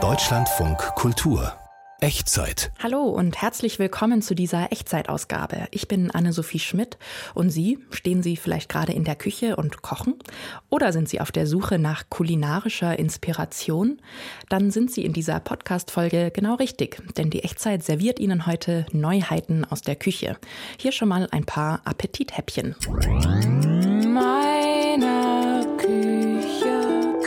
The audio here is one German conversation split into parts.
Deutschlandfunk Kultur Echtzeit. Hallo und herzlich willkommen zu dieser Echtzeitausgabe. Ich bin Anne-Sophie Schmidt und Sie, stehen Sie vielleicht gerade in der Küche und kochen? Oder sind Sie auf der Suche nach kulinarischer Inspiration? Dann sind Sie in dieser Podcast-Folge genau richtig, denn die Echtzeit serviert Ihnen heute Neuheiten aus der Küche. Hier schon mal ein paar Appetithäppchen.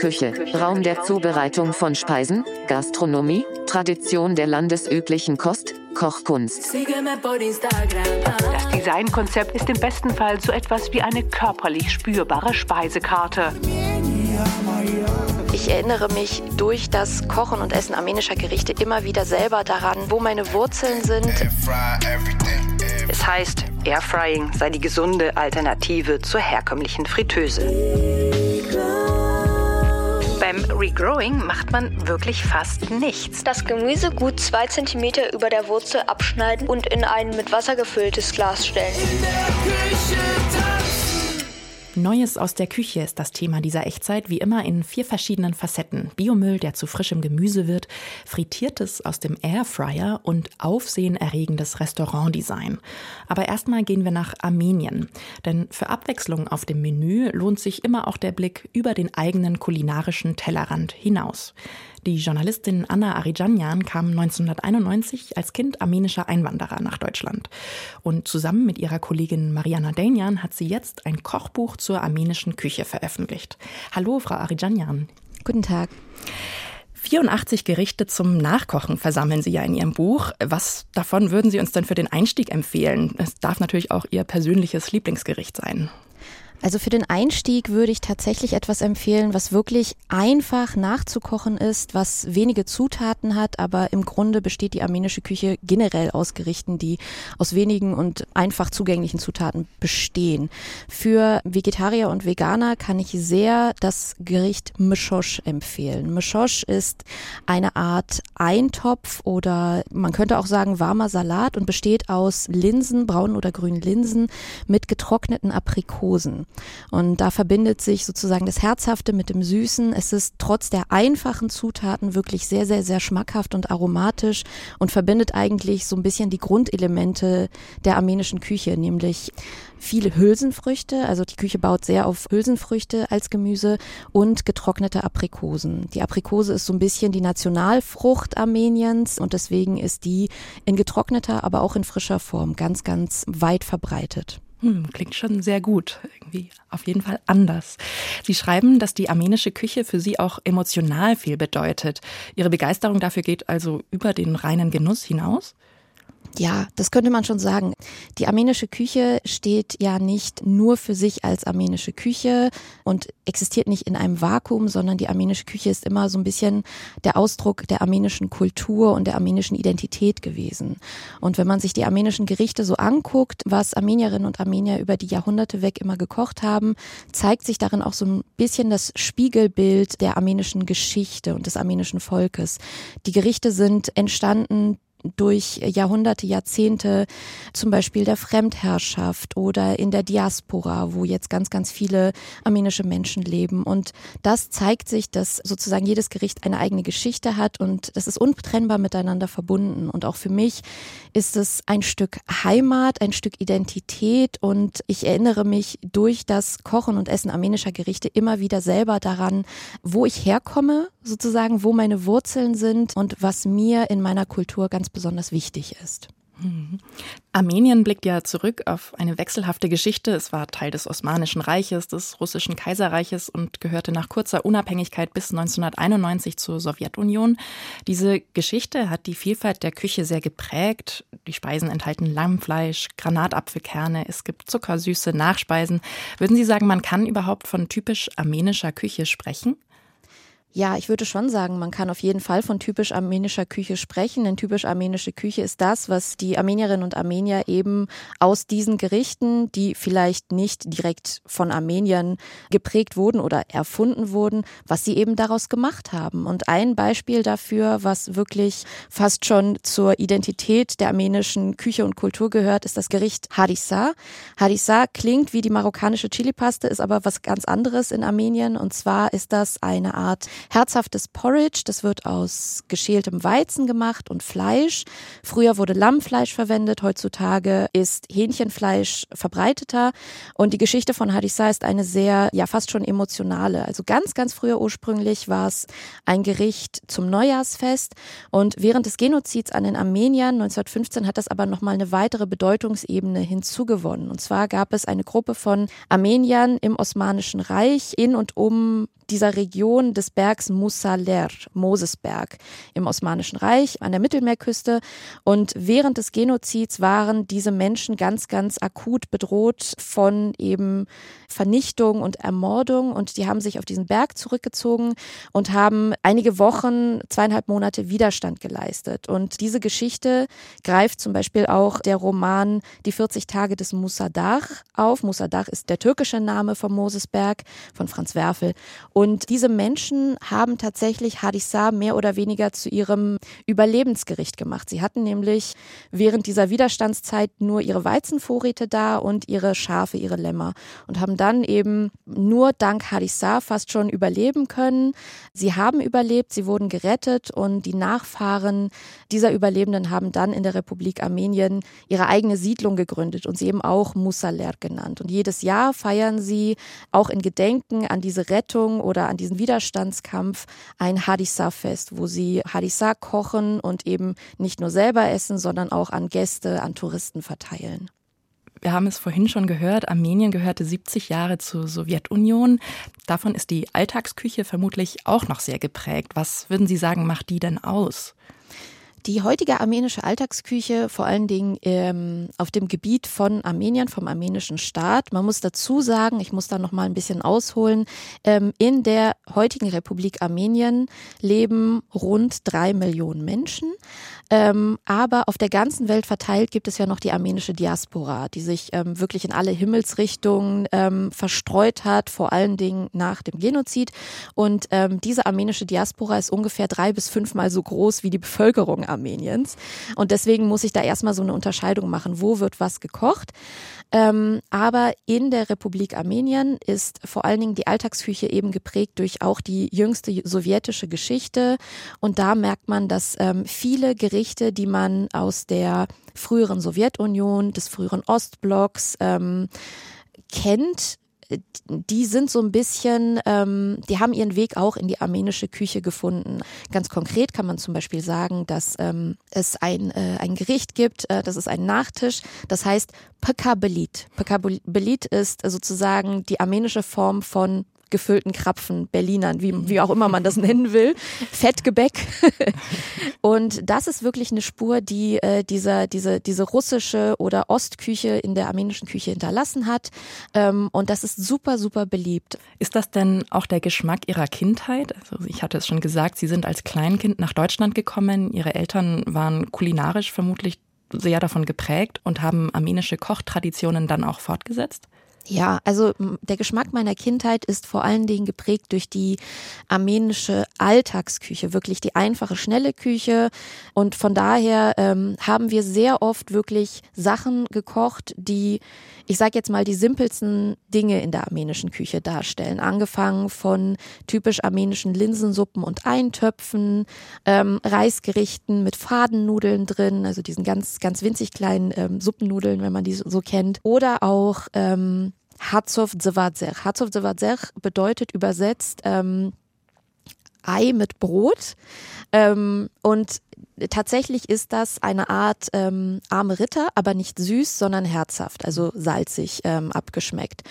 Küche. Raum der Zubereitung von Speisen, Gastronomie, Tradition der landesüblichen Kost, Kochkunst. Das Designkonzept ist im besten Fall so etwas wie eine körperlich spürbare Speisekarte. Ich erinnere mich durch das Kochen und Essen armenischer Gerichte immer wieder selber daran, wo meine Wurzeln sind. Es heißt, Airfrying sei die gesunde Alternative zur herkömmlichen Fritteuse. Beim Regrowing macht man wirklich fast nichts. Das Gemüse gut zwei Zentimeter über der Wurzel abschneiden und in ein mit Wasser gefülltes Glas stellen. Neues aus der Küche ist das Thema dieser Echtzeit, wie immer in vier verschiedenen Facetten. Biomüll, der zu frischem Gemüse wird, frittiertes aus dem Airfryer und aufsehenerregendes Restaurantdesign. Aber erstmal gehen wir nach Armenien. Denn für Abwechslung auf dem Menü lohnt sich immer auch der Blick über den eigenen kulinarischen Tellerrand hinaus. Die Journalistin Anna Arijanyan kam 1991 als Kind armenischer Einwanderer nach Deutschland. Und zusammen mit ihrer Kollegin Mariana Danian hat sie jetzt ein Kochbuch zur armenischen Küche veröffentlicht. Hallo, Frau Arijanyan. Guten Tag. 84 Gerichte zum Nachkochen versammeln Sie ja in Ihrem Buch. Was davon würden Sie uns denn für den Einstieg empfehlen? Es darf natürlich auch Ihr persönliches Lieblingsgericht sein. Also für den Einstieg würde ich tatsächlich etwas empfehlen, was wirklich einfach nachzukochen ist, was wenige Zutaten hat, aber im Grunde besteht die armenische Küche generell aus Gerichten, die aus wenigen und einfach zugänglichen Zutaten bestehen. Für Vegetarier und Veganer kann ich sehr das Gericht Mishosh empfehlen. Mishosh ist eine Art Eintopf oder man könnte auch sagen warmer Salat und besteht aus Linsen, braunen oder grünen Linsen mit getrockneten Aprikosen. Und da verbindet sich sozusagen das Herzhafte mit dem Süßen. Es ist trotz der einfachen Zutaten wirklich sehr, sehr, sehr schmackhaft und aromatisch und verbindet eigentlich so ein bisschen die Grundelemente der armenischen Küche, nämlich viele Hülsenfrüchte. Also die Küche baut sehr auf Hülsenfrüchte als Gemüse und getrocknete Aprikosen. Die Aprikose ist so ein bisschen die Nationalfrucht Armeniens und deswegen ist die in getrockneter, aber auch in frischer Form ganz, ganz weit verbreitet. Hm, klingt schon sehr gut. Irgendwie auf jeden Fall anders. Sie schreiben, dass die armenische Küche für Sie auch emotional viel bedeutet. Ihre Begeisterung dafür geht also über den reinen Genuss hinaus? Ja, das könnte man schon sagen. Die armenische Küche steht ja nicht nur für sich als armenische Küche und existiert nicht in einem Vakuum, sondern die armenische Küche ist immer so ein bisschen der Ausdruck der armenischen Kultur und der armenischen Identität gewesen. Und wenn man sich die armenischen Gerichte so anguckt, was Armenierinnen und Armenier über die Jahrhunderte weg immer gekocht haben, zeigt sich darin auch so ein bisschen das Spiegelbild der armenischen Geschichte und des armenischen Volkes. Die Gerichte sind entstanden durch Jahrhunderte, Jahrzehnte, zum Beispiel der Fremdherrschaft oder in der Diaspora, wo jetzt ganz, ganz viele armenische Menschen leben. Und das zeigt sich, dass sozusagen jedes Gericht eine eigene Geschichte hat und das ist untrennbar miteinander verbunden. Und auch für mich ist es ein Stück Heimat, ein Stück Identität und ich erinnere mich durch das Kochen und Essen armenischer Gerichte immer wieder selber daran, wo ich herkomme, sozusagen, wo meine Wurzeln sind und was mir in meiner Kultur ganz besonders wichtig ist. Mhm. Armenien blickt ja zurück auf eine wechselhafte Geschichte. Es war Teil des Osmanischen Reiches, des Russischen Kaiserreiches und gehörte nach kurzer Unabhängigkeit bis 1991 zur Sowjetunion. Diese Geschichte hat die Vielfalt der Küche sehr geprägt. Die Speisen enthalten Lammfleisch, Granatapfelkerne, es gibt zuckersüße Nachspeisen. Würden Sie sagen, man kann überhaupt von typisch armenischer Küche sprechen? Ja, ich würde schon sagen, man kann auf jeden Fall von typisch armenischer Küche sprechen, denn typisch armenische Küche ist das, was die Armenierinnen und Armenier eben aus diesen Gerichten, die vielleicht nicht direkt von Armeniern geprägt wurden oder erfunden wurden, was sie eben daraus gemacht haben. Und ein Beispiel dafür, was wirklich fast schon zur Identität der armenischen Küche und Kultur gehört, ist das Gericht Harissa. Harissa klingt wie die marokkanische Chilipaste, ist aber was ganz anderes in Armenien. Und zwar ist das eine Art herzhaftes Porridge. Das wird aus geschältem Weizen gemacht und Fleisch. Früher wurde Lammfleisch verwendet, heutzutage ist Hähnchenfleisch verbreiteter. Und die Geschichte von Harissa ist eine sehr, ja fast schon emotionale. Also ganz, ganz früher ursprünglich war es ein Gericht zum Neujahrsfest. Und während des Genozids an den Armeniern 1915 hat das aber nochmal eine weitere Bedeutungsebene hinzugewonnen. Und zwar gab es eine Gruppe von Armeniern im Osmanischen Reich in und um dieser Region des Bergs Musaler, Mosesberg im Osmanischen Reich an der Mittelmeerküste. Und während des Genozids waren diese Menschen ganz, ganz akut bedroht von eben Vernichtung und Ermordung. Und die haben sich auf diesen Berg zurückgezogen und haben einige Wochen, zweieinhalb Monate Widerstand geleistet. Und diese Geschichte greift zum Beispiel auch der Roman Die 40 Tage des Musadach auf. Musadach ist der türkische Name vom Mosesberg von Franz Werfel. Und diese Menschen haben tatsächlich Hadissa mehr oder weniger zu ihrem Überlebensgericht gemacht. Sie hatten nämlich während dieser Widerstandszeit nur ihre Weizenvorräte da und ihre Schafe, ihre Lämmer und haben dann eben nur dank Hadissa fast schon überleben können. Sie haben überlebt, sie wurden gerettet und die Nachfahren dieser Überlebenden haben dann in der Republik Armenien ihre eigene Siedlung gegründet und sie eben auch Musaler genannt. Und jedes Jahr feiern sie auch in Gedenken an diese Rettung oder an diesen Widerstandskampf ein Hadissa-Fest, wo sie Hadissa kochen und eben nicht nur selber essen, sondern auch an Gäste, an Touristen verteilen. Wir haben es vorhin schon gehört, Armenien gehörte 70 Jahre zur Sowjetunion. Davon ist die Alltagsküche vermutlich auch noch sehr geprägt. Was würden Sie sagen, macht die denn aus? Die heutige armenische Alltagsküche, vor allen Dingen ähm, auf dem Gebiet von Armenien, vom armenischen Staat. Man muss dazu sagen, ich muss da noch mal ein bisschen ausholen. Ähm, in der heutigen Republik Armenien leben rund drei Millionen Menschen. Ähm, aber auf der ganzen Welt verteilt gibt es ja noch die armenische Diaspora, die sich ähm, wirklich in alle Himmelsrichtungen ähm, verstreut hat, vor allen Dingen nach dem Genozid. Und ähm, diese armenische Diaspora ist ungefähr drei bis fünfmal so groß wie die Bevölkerung Armeniens. Und deswegen muss ich da erstmal so eine Unterscheidung machen, wo wird was gekocht. Ähm, aber in der Republik Armenien ist vor allen Dingen die Alltagsküche eben geprägt durch auch die jüngste sowjetische Geschichte. Und da merkt man, dass ähm, viele Gerichte, die man aus der früheren Sowjetunion, des früheren Ostblocks ähm, kennt, die sind so ein bisschen, ähm, die haben ihren Weg auch in die armenische Küche gefunden. Ganz konkret kann man zum Beispiel sagen, dass ähm, es ein, äh, ein Gericht gibt, äh, das ist ein Nachtisch, das heißt Pekabelit. Pekabelit ist sozusagen die armenische Form von gefüllten Krapfen, Berlinern, wie, wie auch immer man das nennen will, Fettgebäck. und das ist wirklich eine Spur, die äh, dieser, diese, diese russische oder Ostküche in der armenischen Küche hinterlassen hat. Ähm, und das ist super, super beliebt. Ist das denn auch der Geschmack Ihrer Kindheit? Also ich hatte es schon gesagt, Sie sind als Kleinkind nach Deutschland gekommen. Ihre Eltern waren kulinarisch vermutlich sehr davon geprägt und haben armenische Kochtraditionen dann auch fortgesetzt? Ja, also der Geschmack meiner Kindheit ist vor allen Dingen geprägt durch die armenische Alltagsküche, wirklich die einfache, schnelle Küche. Und von daher ähm, haben wir sehr oft wirklich Sachen gekocht, die, ich sage jetzt mal, die simpelsten Dinge in der armenischen Küche darstellen. Angefangen von typisch armenischen Linsensuppen und Eintöpfen, ähm, Reisgerichten mit Fadennudeln drin, also diesen ganz, ganz winzig kleinen ähm, Suppennudeln, wenn man die so kennt. Oder auch ähm, Hatzov Dzevadzer. Hatzov Dzevadzer bedeutet übersetzt ähm, Ei mit Brot. Ähm, und tatsächlich ist das eine Art ähm, arme Ritter, aber nicht süß, sondern herzhaft, also salzig ähm, abgeschmeckt.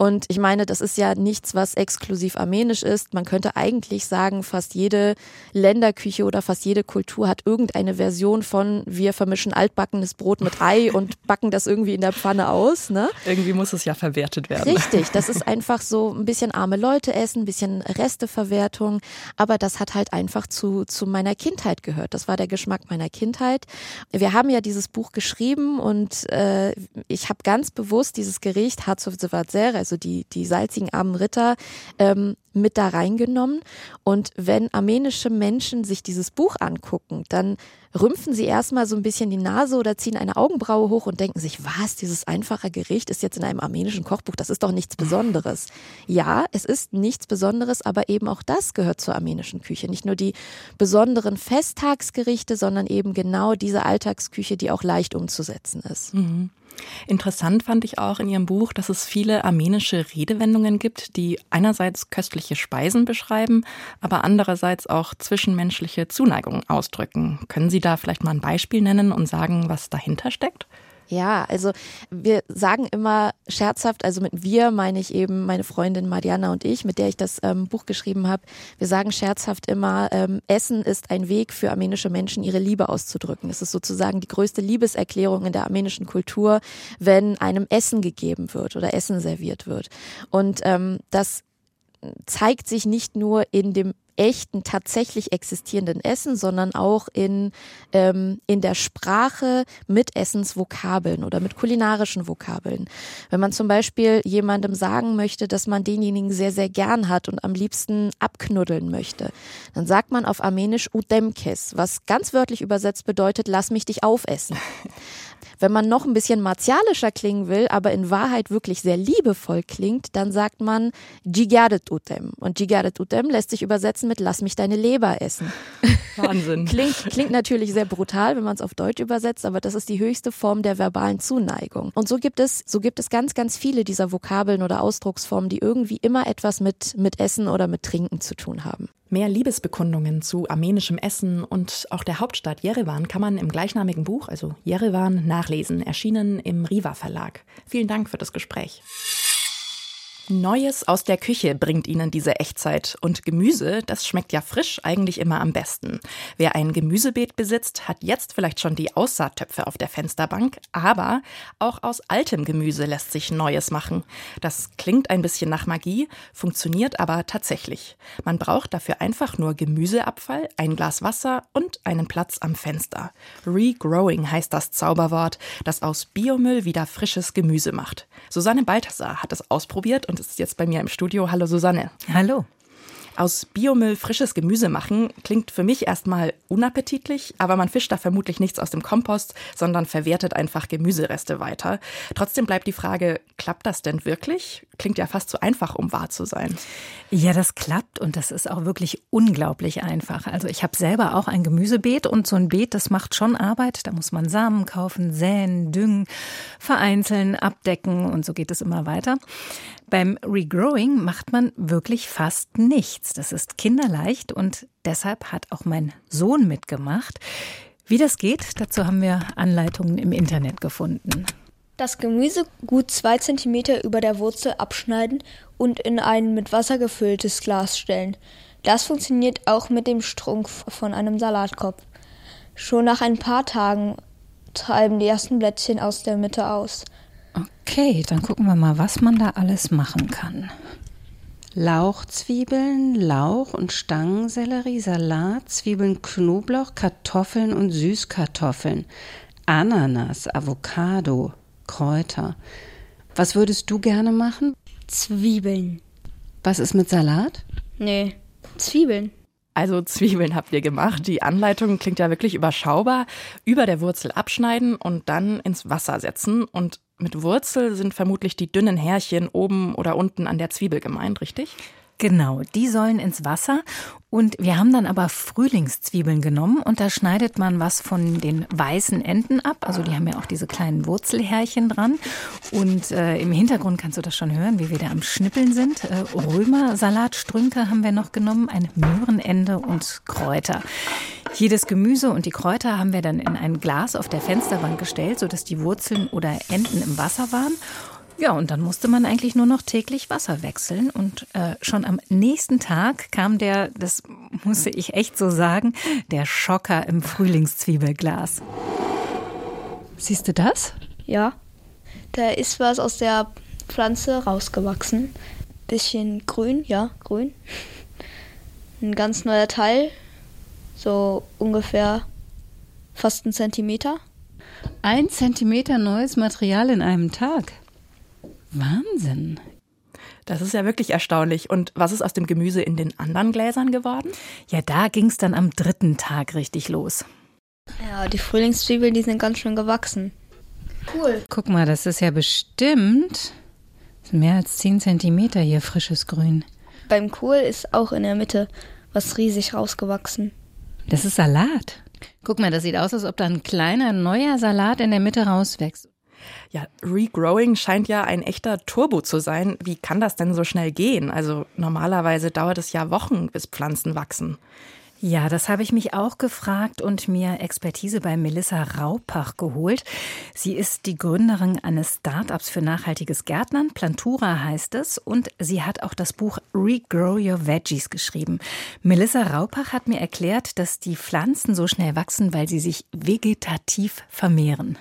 Und ich meine, das ist ja nichts, was exklusiv armenisch ist. Man könnte eigentlich sagen, fast jede Länderküche oder fast jede Kultur hat irgendeine Version von wir vermischen altbackenes Brot mit Ei und backen das irgendwie in der Pfanne aus. Ne? Irgendwie muss es ja verwertet werden. Richtig, das ist einfach so ein bisschen arme Leute essen, ein bisschen Resteverwertung. Aber das hat halt einfach zu, zu meiner Kindheit gehört. Das war der Geschmack meiner Kindheit. Wir haben ja dieses Buch geschrieben und äh, ich habe ganz bewusst dieses Gericht the Vazere, also die, die salzigen armen Ritter, ähm, mit da reingenommen. Und wenn armenische Menschen sich dieses Buch angucken, dann rümpfen sie erstmal so ein bisschen die Nase oder ziehen eine Augenbraue hoch und denken sich, was, dieses einfache Gericht ist jetzt in einem armenischen Kochbuch, das ist doch nichts Besonderes. Ja, es ist nichts Besonderes, aber eben auch das gehört zur armenischen Küche. Nicht nur die besonderen Festtagsgerichte, sondern eben genau diese Alltagsküche, die auch leicht umzusetzen ist. Mhm. Interessant fand ich auch in Ihrem Buch, dass es viele armenische Redewendungen gibt, die einerseits köstliche Speisen beschreiben, aber andererseits auch zwischenmenschliche Zuneigung ausdrücken. Können Sie da vielleicht mal ein Beispiel nennen und sagen, was dahinter steckt? Ja, also wir sagen immer scherzhaft, also mit wir meine ich eben meine Freundin Mariana und ich, mit der ich das ähm, Buch geschrieben habe. Wir sagen scherzhaft immer, ähm, Essen ist ein Weg für armenische Menschen, ihre Liebe auszudrücken. Es ist sozusagen die größte Liebeserklärung in der armenischen Kultur, wenn einem Essen gegeben wird oder Essen serviert wird. Und ähm, das zeigt sich nicht nur in dem echten, tatsächlich existierenden Essen, sondern auch in, ähm, in der Sprache mit Essensvokabeln oder mit kulinarischen Vokabeln. Wenn man zum Beispiel jemandem sagen möchte, dass man denjenigen sehr, sehr gern hat und am liebsten abknuddeln möchte, dann sagt man auf Armenisch Udemkes, was ganz wörtlich übersetzt bedeutet, lass mich dich aufessen. Wenn man noch ein bisschen martialischer klingen will, aber in Wahrheit wirklich sehr liebevoll klingt, dann sagt man Jigaret Utem. Und Jigaret Utem lässt sich übersetzen mit Lass mich deine Leber essen. Wahnsinn. klingt, klingt natürlich sehr brutal, wenn man es auf Deutsch übersetzt, aber das ist die höchste Form der verbalen Zuneigung. Und so gibt es, so gibt es ganz, ganz viele dieser Vokabeln oder Ausdrucksformen, die irgendwie immer etwas mit, mit Essen oder mit Trinken zu tun haben. Mehr Liebesbekundungen zu armenischem Essen und auch der Hauptstadt Jerewan kann man im gleichnamigen Buch, also Jerewan, nachlesen, erschienen im Riva Verlag. Vielen Dank für das Gespräch. Neues aus der Küche bringt Ihnen diese Echtzeit. Und Gemüse, das schmeckt ja frisch eigentlich immer am besten. Wer ein Gemüsebeet besitzt, hat jetzt vielleicht schon die Aussaattöpfe auf der Fensterbank, aber auch aus altem Gemüse lässt sich Neues machen. Das klingt ein bisschen nach Magie, funktioniert aber tatsächlich. Man braucht dafür einfach nur Gemüseabfall, ein Glas Wasser und einen Platz am Fenster. Regrowing heißt das Zauberwort, das aus Biomüll wieder frisches Gemüse macht. Susanne Balthasar hat es ausprobiert und ist jetzt bei mir im Studio. Hallo Susanne. Hallo. Aus Biomüll frisches Gemüse machen klingt für mich erstmal unappetitlich, aber man fischt da vermutlich nichts aus dem Kompost, sondern verwertet einfach Gemüsereste weiter. Trotzdem bleibt die Frage, klappt das denn wirklich? Klingt ja fast zu einfach, um wahr zu sein. Ja, das klappt und das ist auch wirklich unglaublich einfach. Also ich habe selber auch ein Gemüsebeet und so ein Beet, das macht schon Arbeit. Da muss man Samen kaufen, säen, düngen, vereinzeln, abdecken und so geht es immer weiter. Beim Regrowing macht man wirklich fast nichts. Das ist kinderleicht und deshalb hat auch mein Sohn mitgemacht. Wie das geht, dazu haben wir Anleitungen im Internet gefunden. Das Gemüse gut zwei Zentimeter über der Wurzel abschneiden und in ein mit Wasser gefülltes Glas stellen. Das funktioniert auch mit dem Strunk von einem Salatkorb. Schon nach ein paar Tagen treiben die ersten Blättchen aus der Mitte aus. Okay, dann gucken wir mal, was man da alles machen kann. Lauchzwiebeln, Lauch und Stangensellerie, Salat, Zwiebeln, Knoblauch, Kartoffeln und Süßkartoffeln, Ananas, Avocado, Kräuter. Was würdest du gerne machen? Zwiebeln. Was ist mit Salat? Nee, Zwiebeln. Also Zwiebeln habt ihr gemacht. Die Anleitung klingt ja wirklich überschaubar. Über der Wurzel abschneiden und dann ins Wasser setzen. Und mit Wurzel sind vermutlich die dünnen Härchen oben oder unten an der Zwiebel gemeint, richtig? Genau, die sollen ins Wasser. Und wir haben dann aber Frühlingszwiebeln genommen und da schneidet man was von den weißen Enden ab. Also die haben ja auch diese kleinen Wurzelhärchen dran. Und äh, im Hintergrund kannst du das schon hören, wie wir da am Schnippeln sind. Äh, Römersalatstrünke haben wir noch genommen, ein Möhrenende und Kräuter. Jedes Gemüse und die Kräuter haben wir dann in ein Glas auf der Fensterbank gestellt, sodass die Wurzeln oder Enden im Wasser waren. Ja, und dann musste man eigentlich nur noch täglich Wasser wechseln. Und äh, schon am nächsten Tag kam der, das musste ich echt so sagen, der Schocker im Frühlingszwiebelglas. Siehst du das? Ja, da ist was aus der Pflanze rausgewachsen. Bisschen grün, ja, grün. Ein ganz neuer Teil, so ungefähr Fast ein Zentimeter. Ein Zentimeter neues Material in einem Tag. Wahnsinn. Das ist ja wirklich erstaunlich. Und was ist aus dem Gemüse in den anderen Gläsern geworden? Ja, da ging es dann am dritten Tag richtig los. Ja, die Frühlingszwiebeln, die sind ganz schön gewachsen. Cool. Guck mal, das ist ja bestimmt mehr als 10 Zentimeter hier frisches Grün. Beim Kohl ist auch in der Mitte was riesig rausgewachsen. Das ist Salat. Guck mal, das sieht aus, als ob da ein kleiner neuer Salat in der Mitte rauswächst. Ja, Regrowing scheint ja ein echter Turbo zu sein. Wie kann das denn so schnell gehen? Also normalerweise dauert es ja Wochen, bis Pflanzen wachsen. Ja, das habe ich mich auch gefragt und mir Expertise bei Melissa Raupach geholt. Sie ist die Gründerin eines Startups für nachhaltiges Gärtnern. Plantura heißt es. Und sie hat auch das Buch Regrow Your Veggies geschrieben. Melissa Raupach hat mir erklärt, dass die Pflanzen so schnell wachsen, weil sie sich vegetativ vermehren.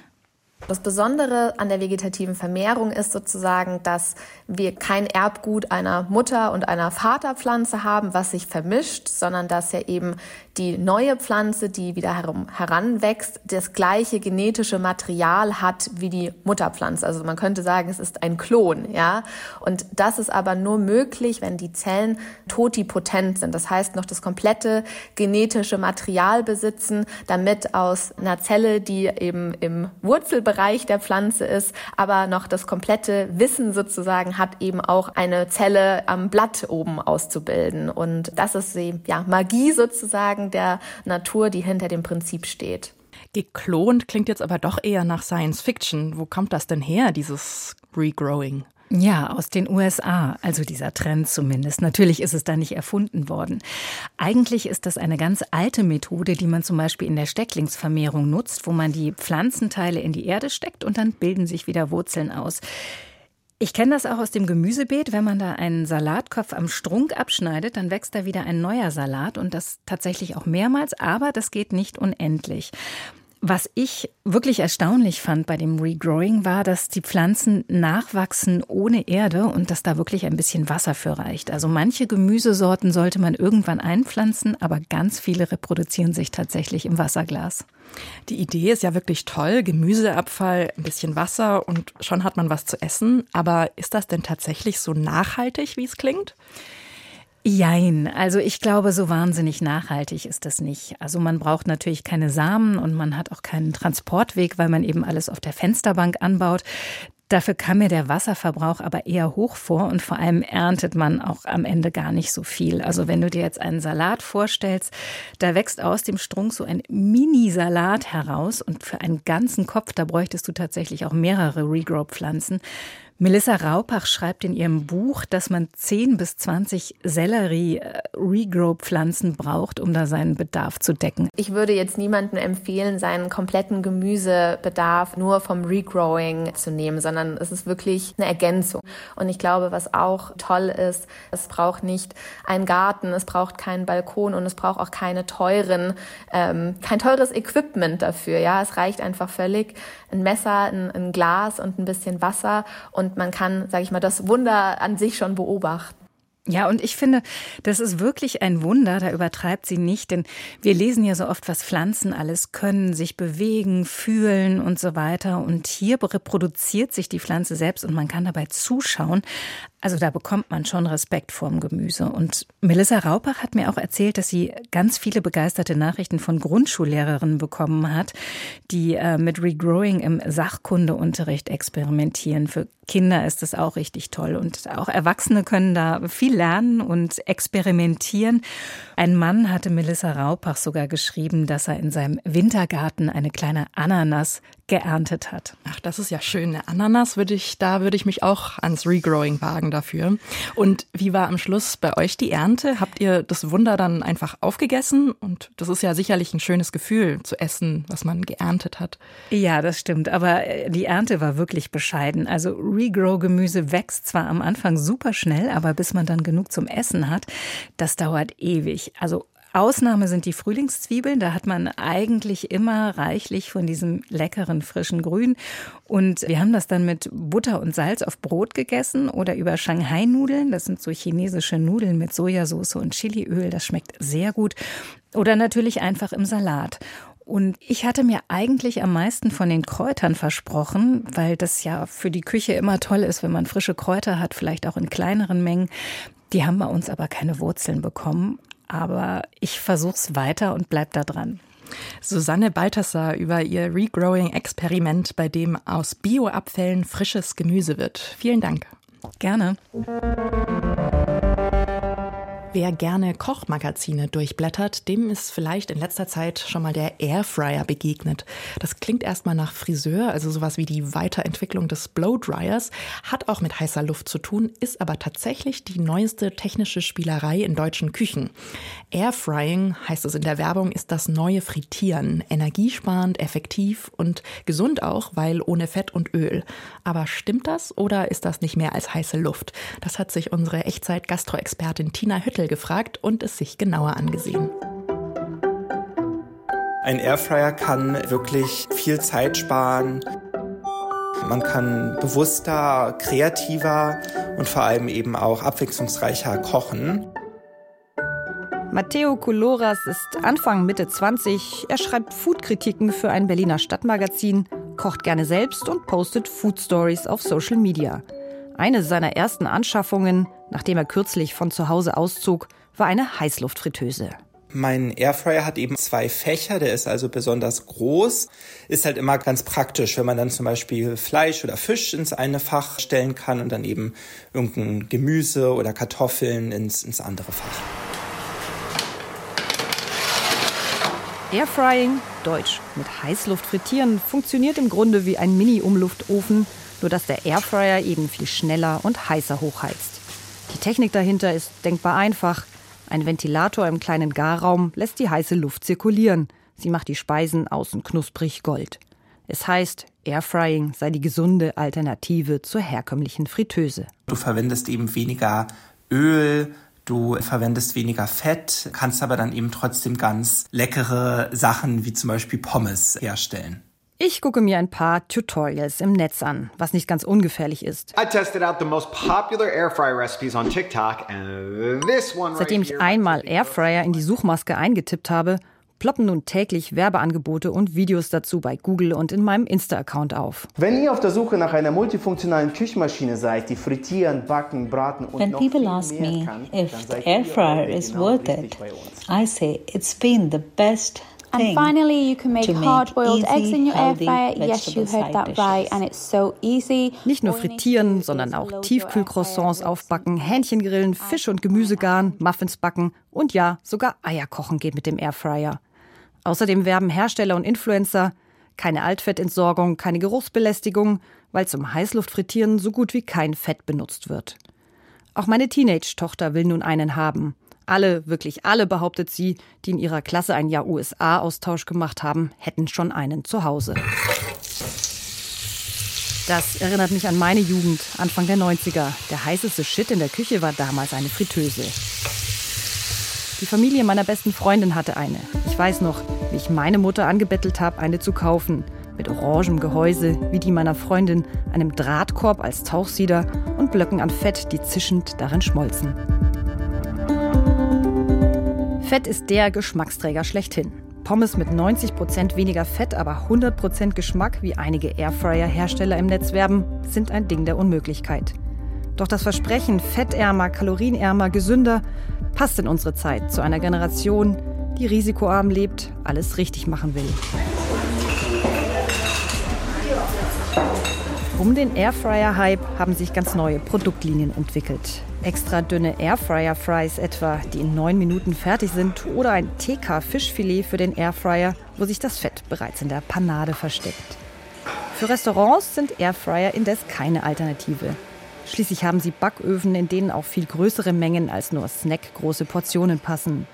Das Besondere an der vegetativen Vermehrung ist sozusagen, dass wir kein Erbgut einer Mutter- und einer Vaterpflanze haben, was sich vermischt, sondern dass ja eben die neue Pflanze, die wieder heranwächst, das gleiche genetische Material hat wie die Mutterpflanze. Also man könnte sagen, es ist ein Klon, ja. Und das ist aber nur möglich, wenn die Zellen totipotent sind. Das heißt, noch das komplette genetische Material besitzen, damit aus einer Zelle, die eben im Wurzelbereich der Pflanze ist, aber noch das komplette Wissen sozusagen hat, eben auch eine Zelle am Blatt oben auszubilden. Und das ist die ja, Magie sozusagen der Natur, die hinter dem Prinzip steht. Geklont klingt jetzt aber doch eher nach Science Fiction. Wo kommt das denn her, dieses Regrowing? Ja, aus den USA, also dieser Trend zumindest. Natürlich ist es da nicht erfunden worden. Eigentlich ist das eine ganz alte Methode, die man zum Beispiel in der Stecklingsvermehrung nutzt, wo man die Pflanzenteile in die Erde steckt und dann bilden sich wieder Wurzeln aus. Ich kenne das auch aus dem Gemüsebeet. Wenn man da einen Salatkopf am Strunk abschneidet, dann wächst da wieder ein neuer Salat und das tatsächlich auch mehrmals, aber das geht nicht unendlich. Was ich wirklich erstaunlich fand bei dem Regrowing war, dass die Pflanzen nachwachsen ohne Erde und dass da wirklich ein bisschen Wasser für reicht. Also manche Gemüsesorten sollte man irgendwann einpflanzen, aber ganz viele reproduzieren sich tatsächlich im Wasserglas. Die Idee ist ja wirklich toll. Gemüseabfall, ein bisschen Wasser und schon hat man was zu essen. Aber ist das denn tatsächlich so nachhaltig, wie es klingt? Jein, also ich glaube, so wahnsinnig nachhaltig ist das nicht. Also man braucht natürlich keine Samen und man hat auch keinen Transportweg, weil man eben alles auf der Fensterbank anbaut. Dafür kam mir der Wasserverbrauch aber eher hoch vor und vor allem erntet man auch am Ende gar nicht so viel. Also wenn du dir jetzt einen Salat vorstellst, da wächst aus dem Strunk so ein Mini-Salat heraus und für einen ganzen Kopf, da bräuchtest du tatsächlich auch mehrere Regrow-Pflanzen. Melissa Raupach schreibt in ihrem Buch, dass man 10 bis 20 Sellerie-Regrow-Pflanzen braucht, um da seinen Bedarf zu decken. Ich würde jetzt niemandem empfehlen, seinen kompletten Gemüsebedarf nur vom Regrowing zu nehmen, sondern es ist wirklich eine Ergänzung. Und ich glaube, was auch toll ist, es braucht nicht einen Garten, es braucht keinen Balkon und es braucht auch keine teuren, ähm, kein teures Equipment dafür. Ja, es reicht einfach völlig ein Messer, ein, ein Glas und ein bisschen Wasser und und man kann, sage ich mal, das Wunder an sich schon beobachten. Ja, und ich finde, das ist wirklich ein Wunder, da übertreibt sie nicht, denn wir lesen ja so oft, was Pflanzen alles können, sich bewegen, fühlen und so weiter. Und hier reproduziert sich die Pflanze selbst und man kann dabei zuschauen. Also da bekommt man schon Respekt vorm Gemüse. Und Melissa Raupach hat mir auch erzählt, dass sie ganz viele begeisterte Nachrichten von Grundschullehrerinnen bekommen hat, die äh, mit Regrowing im Sachkundeunterricht experimentieren. Für Kinder ist das auch richtig toll. Und auch Erwachsene können da viel lernen und experimentieren. Ein Mann hatte Melissa Raupach sogar geschrieben, dass er in seinem Wintergarten eine kleine Ananas geerntet hat. Ach, das ist ja schön. Eine Ananas würde ich, da würde ich mich auch ans Regrowing wagen dafür. Und wie war am Schluss bei euch die Ernte? Habt ihr das Wunder dann einfach aufgegessen? Und das ist ja sicherlich ein schönes Gefühl zu essen, was man geerntet hat. Ja, das stimmt. Aber äh, die Ernte war wirklich bescheiden. Also Regrow-Gemüse wächst zwar am Anfang super schnell, aber bis man dann genug zum Essen hat, das dauert ewig. Also Ausnahme sind die Frühlingszwiebeln. Da hat man eigentlich immer reichlich von diesem leckeren frischen Grün. Und wir haben das dann mit Butter und Salz auf Brot gegessen oder über Shanghai-Nudeln. Das sind so chinesische Nudeln mit Sojasauce und Chiliöl. Das schmeckt sehr gut. Oder natürlich einfach im Salat. Und ich hatte mir eigentlich am meisten von den Kräutern versprochen, weil das ja für die Küche immer toll ist, wenn man frische Kräuter hat, vielleicht auch in kleineren Mengen. Die haben bei uns aber keine Wurzeln bekommen. Aber ich versuch's weiter und bleib da dran. Susanne Balthasar über ihr Regrowing-Experiment, bei dem aus Bioabfällen frisches Gemüse wird. Vielen Dank. Gerne. Wer gerne Kochmagazine durchblättert, dem ist vielleicht in letzter Zeit schon mal der Airfryer begegnet. Das klingt erstmal nach Friseur, also sowas wie die Weiterentwicklung des Blowdryers, hat auch mit heißer Luft zu tun, ist aber tatsächlich die neueste technische Spielerei in deutschen Küchen. Airfrying, heißt es in der Werbung, ist das neue Frittieren. Energiesparend, effektiv und gesund auch, weil ohne Fett und Öl. Aber stimmt das oder ist das nicht mehr als heiße Luft? Das hat sich unsere Echtzeit-Gastroexpertin Tina Hüttel gefragt und es sich genauer angesehen. Ein Airfryer kann wirklich viel Zeit sparen. Man kann bewusster, kreativer und vor allem eben auch abwechslungsreicher kochen. Matteo Coloras ist Anfang Mitte 20. Er schreibt Foodkritiken für ein Berliner Stadtmagazin, kocht gerne selbst und postet Food Stories auf Social Media. Eine seiner ersten Anschaffungen, nachdem er kürzlich von zu Hause auszog, war eine Heißluftfritteuse. Mein Airfryer hat eben zwei Fächer, der ist also besonders groß. Ist halt immer ganz praktisch, wenn man dann zum Beispiel Fleisch oder Fisch ins eine Fach stellen kann und dann eben irgendein Gemüse oder Kartoffeln ins, ins andere Fach. Airfrying, deutsch mit Heißluft frittieren, funktioniert im Grunde wie ein Mini-Umluftofen, nur dass der Airfryer eben viel schneller und heißer hochheizt. Die Technik dahinter ist denkbar einfach. Ein Ventilator im kleinen Garraum lässt die heiße Luft zirkulieren. Sie macht die Speisen außen knusprig gold. Es heißt, Airfrying sei die gesunde Alternative zur herkömmlichen Fritteuse. Du verwendest eben weniger Öl, Du verwendest weniger Fett, kannst aber dann eben trotzdem ganz leckere Sachen wie zum Beispiel Pommes herstellen. Ich gucke mir ein paar Tutorials im Netz an, was nicht ganz ungefährlich ist. Seitdem ich einmal Airfryer in die Suchmaske eingetippt habe, ploppen nun täglich Werbeangebote und Videos dazu bei Google und in meinem Insta-Account auf. Wenn ihr auf der Suche nach einer multifunktionalen Küchenmaschine seid, die frittieren, backen, braten und When noch people ask mehr me kann, if dann seid the air fryer genau is worth richtig it. I say it's been the best And finally, you can make hard-boiled eggs in your air fryer. Yes, you heard that right, and it's so easy. Nicht nur frittieren, sondern auch Tiefkühlcroissants aufbacken, Hähnchen grillen, Fisch und Gemüse garen, Muffins backen und ja, sogar Eier kochen geht mit dem Airfryer. Außerdem werben Hersteller und Influencer keine Altfettentsorgung, keine Geruchsbelästigung, weil zum Heißluftfrittieren so gut wie kein Fett benutzt wird. Auch meine Teenage-Tochter will nun einen haben. Alle, wirklich alle, behauptet sie, die in ihrer Klasse ein Jahr USA-Austausch gemacht haben, hätten schon einen zu Hause. Das erinnert mich an meine Jugend, Anfang der 90er. Der heißeste Shit in der Küche war damals eine Fritteuse. Die Familie meiner besten Freundin hatte eine. Ich weiß noch, wie ich meine Mutter angebettelt habe, eine zu kaufen. Mit orangem Gehäuse, wie die meiner Freundin, einem Drahtkorb als Tauchsieder und Blöcken an Fett, die zischend darin schmolzen. Fett ist der Geschmacksträger schlechthin. Pommes mit 90% weniger Fett, aber 100% Geschmack, wie einige Airfryer-Hersteller im Netz werben, sind ein Ding der Unmöglichkeit. Doch das Versprechen, fettärmer, kalorienärmer, gesünder, passt in unsere Zeit zu einer Generation, die risikoarm lebt, alles richtig machen will. Um den Airfryer-Hype haben sich ganz neue Produktlinien entwickelt. Extra dünne Airfryer-Fries etwa, die in neun Minuten fertig sind, oder ein TK-Fischfilet für den Airfryer, wo sich das Fett bereits in der Panade versteckt. Für Restaurants sind Airfryer indes keine Alternative. Schließlich haben sie Backöfen, in denen auch viel größere Mengen als nur snackgroße Portionen passen.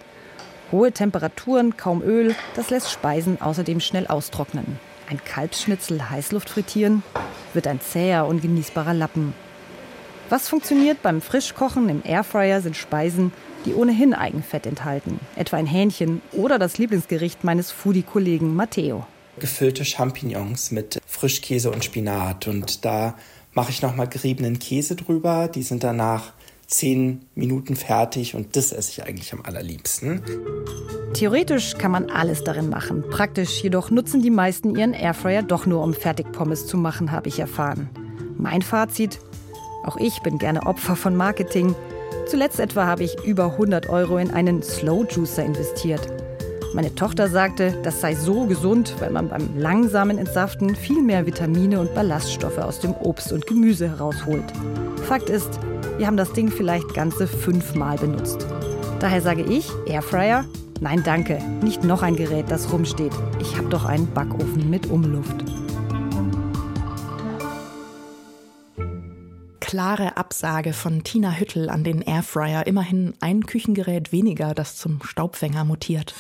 Hohe Temperaturen, kaum Öl, das lässt Speisen außerdem schnell austrocknen. Ein Kalbsschnitzel Heißluft frittieren wird ein zäher, ungenießbarer Lappen. Was funktioniert beim Frischkochen im Airfryer sind Speisen, die ohnehin Eigenfett enthalten, etwa ein Hähnchen oder das Lieblingsgericht meines Foodie-Kollegen Matteo. Gefüllte Champignons mit Frischkäse und Spinat und da mache ich nochmal geriebenen Käse drüber. Die sind danach zehn Minuten fertig und das esse ich eigentlich am allerliebsten. Theoretisch kann man alles darin machen. Praktisch jedoch nutzen die meisten ihren Airfryer doch nur, um Fertigpommes zu machen, habe ich erfahren. Mein Fazit? Auch ich bin gerne Opfer von Marketing. Zuletzt etwa habe ich über 100 Euro in einen Slow Juicer investiert. Meine Tochter sagte, das sei so gesund, weil man beim langsamen Entsaften viel mehr Vitamine und Ballaststoffe aus dem Obst und Gemüse herausholt. Fakt ist, wir haben das Ding vielleicht ganze fünfmal benutzt. Daher sage ich, Airfryer, nein danke, nicht noch ein Gerät, das rumsteht. Ich habe doch einen Backofen mit Umluft. Klare Absage von Tina Hüttel an den Airfryer. Immerhin ein Küchengerät weniger, das zum Staubfänger mutiert.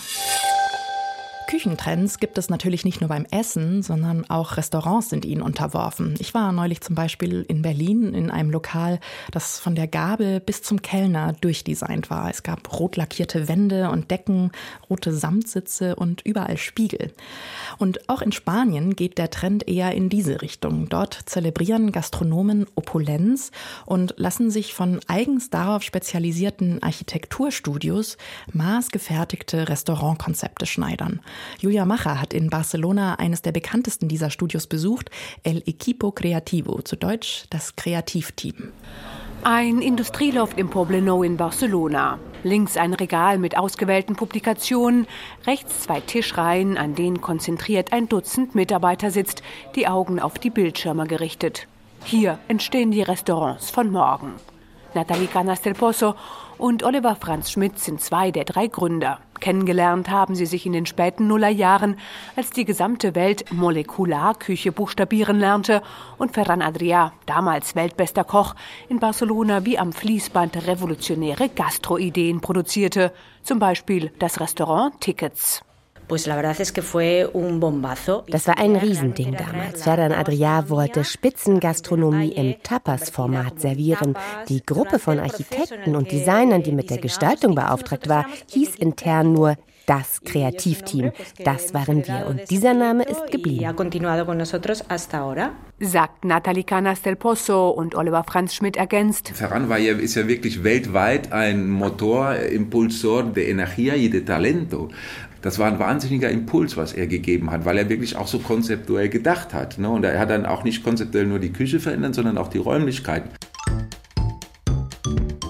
Küchentrends gibt es natürlich nicht nur beim Essen, sondern auch Restaurants sind ihnen unterworfen. Ich war neulich zum Beispiel in Berlin in einem Lokal, das von der Gabel bis zum Kellner durchdesignt war. Es gab rot lackierte Wände und Decken, rote Samtsitze und überall Spiegel. Und auch in Spanien geht der Trend eher in diese Richtung. Dort zelebrieren Gastronomen Opulenz und lassen sich von eigens darauf spezialisierten Architekturstudios maßgefertigte Restaurantkonzepte schneidern. Julia Macher hat in Barcelona eines der bekanntesten dieser Studios besucht, El Equipo Creativo, zu Deutsch das Kreativteam. Ein Industrieloft im Poblenou in Barcelona. Links ein Regal mit ausgewählten Publikationen, rechts zwei Tischreihen, an denen konzentriert ein Dutzend Mitarbeiter sitzt, die Augen auf die Bildschirme gerichtet. Hier entstehen die Restaurants von morgen. Nathalie Canas del Pozo und Oliver Franz Schmidt sind zwei der drei Gründer. Kennengelernt haben sie sich in den späten Nullerjahren, als die gesamte Welt Molekularküche buchstabieren lernte und Ferran Adrià, damals weltbester Koch, in Barcelona wie am Fließband revolutionäre Gastroideen produzierte, zum Beispiel das Restaurant Tickets. Das war ein Riesending damals. Ferran Adrià wollte Spitzengastronomie im Tapas-Format servieren. Die Gruppe von Architekten und Designern, die mit der Gestaltung beauftragt war, hieß intern nur das Kreativteam. Das waren wir und dieser Name ist geblieben. Sagt Nathalie Canas del Pozo und Oliver Franz Schmidt ergänzt. Ferran war ja, ist ja wirklich weltweit ein Motor, Impulsor de Energía y de Talento. Das war ein wahnsinniger Impuls, was er gegeben hat, weil er wirklich auch so konzeptuell gedacht hat. Ne? Und er hat dann auch nicht konzeptuell nur die Küche verändert, sondern auch die Räumlichkeiten.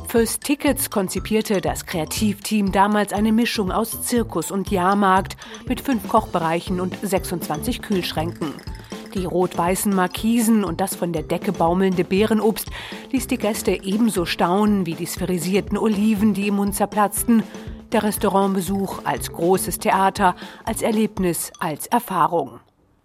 Fürs Tickets konzipierte das Kreativteam damals eine Mischung aus Zirkus und Jahrmarkt mit fünf Kochbereichen und 26 Kühlschränken. Die rot-weißen Markisen und das von der Decke baumelnde Beerenobst ließ die Gäste ebenso staunen wie die spherisierten Oliven, die im Mund zerplatzten der Restaurantbesuch als großes Theater, als Erlebnis, als Erfahrung.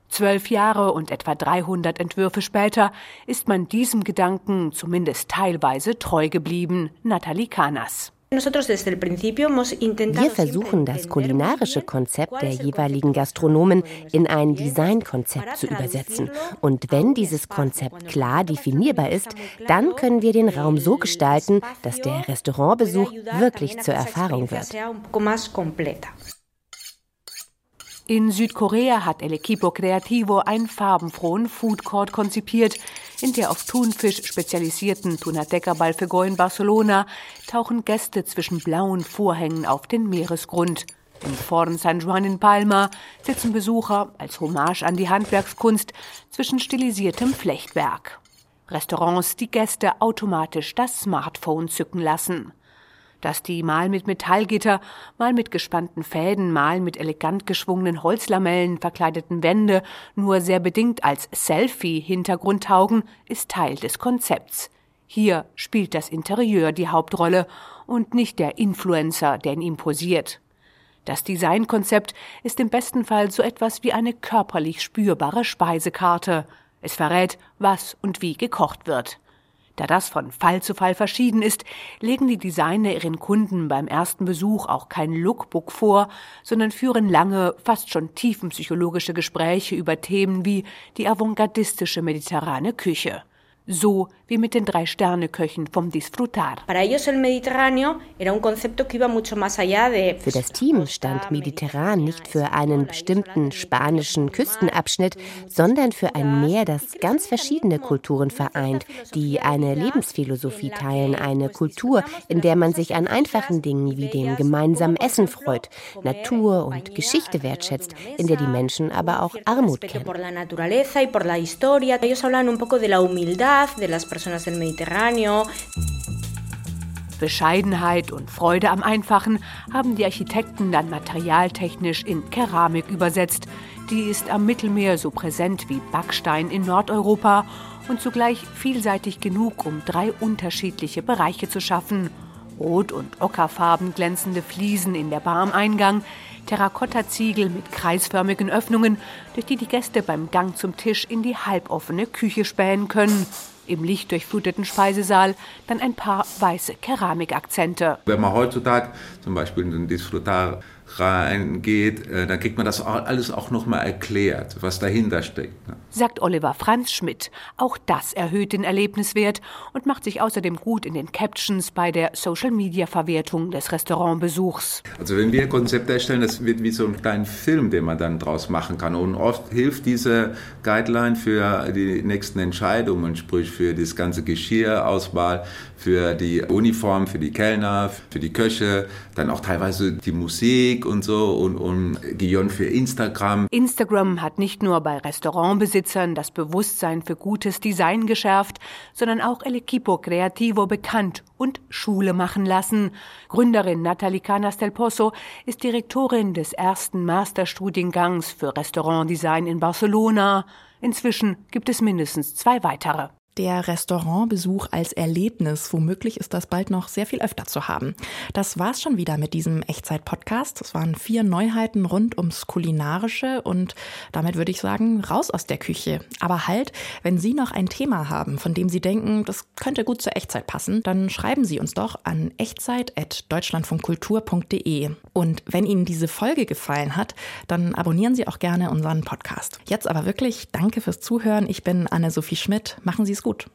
Zwölf Jahre und etwa 300 Entwürfe später ist man diesem Gedanken zumindest teilweise treu geblieben, Nathalie Canas. Wir versuchen das kulinarische Konzept der jeweiligen Gastronomen in ein Designkonzept zu übersetzen. Und wenn dieses Konzept klar definierbar ist, dann können wir den Raum so gestalten, dass der Restaurantbesuch wirklich zur Erfahrung wird. In Südkorea hat El Equipo Creativo einen farbenfrohen Food Court konzipiert. In der auf Thunfisch spezialisierten Tunateca Balfegó in Barcelona tauchen Gäste zwischen blauen Vorhängen auf den Meeresgrund. Im Foren San Juan in Palma sitzen Besucher als Hommage an die Handwerkskunst zwischen stilisiertem Flechtwerk. Restaurants, die Gäste automatisch das Smartphone zücken lassen dass die mal mit Metallgitter, mal mit gespannten Fäden, mal mit elegant geschwungenen Holzlamellen verkleideten Wände nur sehr bedingt als Selfie-Hintergrund taugen, ist Teil des Konzepts. Hier spielt das Interieur die Hauptrolle und nicht der Influencer, der in ihm posiert. Das Designkonzept ist im besten Fall so etwas wie eine körperlich spürbare Speisekarte. Es verrät, was und wie gekocht wird. Da das von Fall zu Fall verschieden ist, legen die Designer ihren Kunden beim ersten Besuch auch kein Lookbook vor, sondern führen lange, fast schon tiefenpsychologische Gespräche über Themen wie die avantgardistische mediterrane Küche. So wie mit den drei Sterneköchen vom Disfrutar. Für das Team stand Mediterran nicht für einen bestimmten spanischen Küstenabschnitt, sondern für ein Meer, das ganz verschiedene Kulturen vereint, die eine Lebensphilosophie teilen, eine Kultur, in der man sich an einfachen Dingen wie dem gemeinsamen Essen freut, Natur und Geschichte wertschätzt, in der die Menschen aber auch Armut kennen. Bescheidenheit und Freude am Einfachen haben die Architekten dann materialtechnisch in Keramik übersetzt. Die ist am Mittelmeer so präsent wie Backstein in Nordeuropa und zugleich vielseitig genug, um drei unterschiedliche Bereiche zu schaffen. Rot- und Ockerfarben glänzende Fliesen in der Bar am Eingang, Terrakottaziegel mit kreisförmigen Öffnungen, durch die die Gäste beim Gang zum Tisch in die halboffene Küche spähen können. Im lichtdurchfluteten Speisesaal dann ein paar weiße Keramikakzente. Wenn man heutzutage zum Beispiel in den Disfrutar reingeht, äh, dann kriegt man das alles auch nochmal erklärt, was dahinter steckt. Ne? Sagt Oliver Franz Schmidt. Auch das erhöht den Erlebniswert und macht sich außerdem gut in den Captions bei der Social-Media-Verwertung des Restaurantbesuchs. Also wenn wir Konzepte erstellen, das wird wie so ein kleiner Film, den man dann draus machen kann. Und oft hilft diese Guideline für die nächsten Entscheidungen, sprich für das ganze Geschirrauswahl, für die Uniform, für die Kellner, für die Köche, dann auch teilweise die Musik und so und, und Guillaume für Instagram. Instagram hat nicht nur bei Restaurantbesitzern das Bewusstsein für gutes Design geschärft, sondern auch El Equipo Creativo bekannt und Schule machen lassen. Gründerin Nathalie Canas del Pozo ist Direktorin des ersten Masterstudiengangs für Restaurantdesign in Barcelona. Inzwischen gibt es mindestens zwei weitere der Restaurantbesuch als Erlebnis. Womöglich ist das bald noch sehr viel öfter zu haben. Das war's schon wieder mit diesem Echtzeit-Podcast. Es waren vier Neuheiten rund ums Kulinarische und damit würde ich sagen, raus aus der Küche. Aber halt, wenn Sie noch ein Thema haben, von dem Sie denken, das könnte gut zur Echtzeit passen, dann schreiben Sie uns doch an echtzeit.deutschlandfunkkultur.de. Und wenn Ihnen diese Folge gefallen hat, dann abonnieren Sie auch gerne unseren Podcast. Jetzt aber wirklich danke fürs Zuhören. Ich bin Anne-Sophie Schmidt. Machen Sie es gut.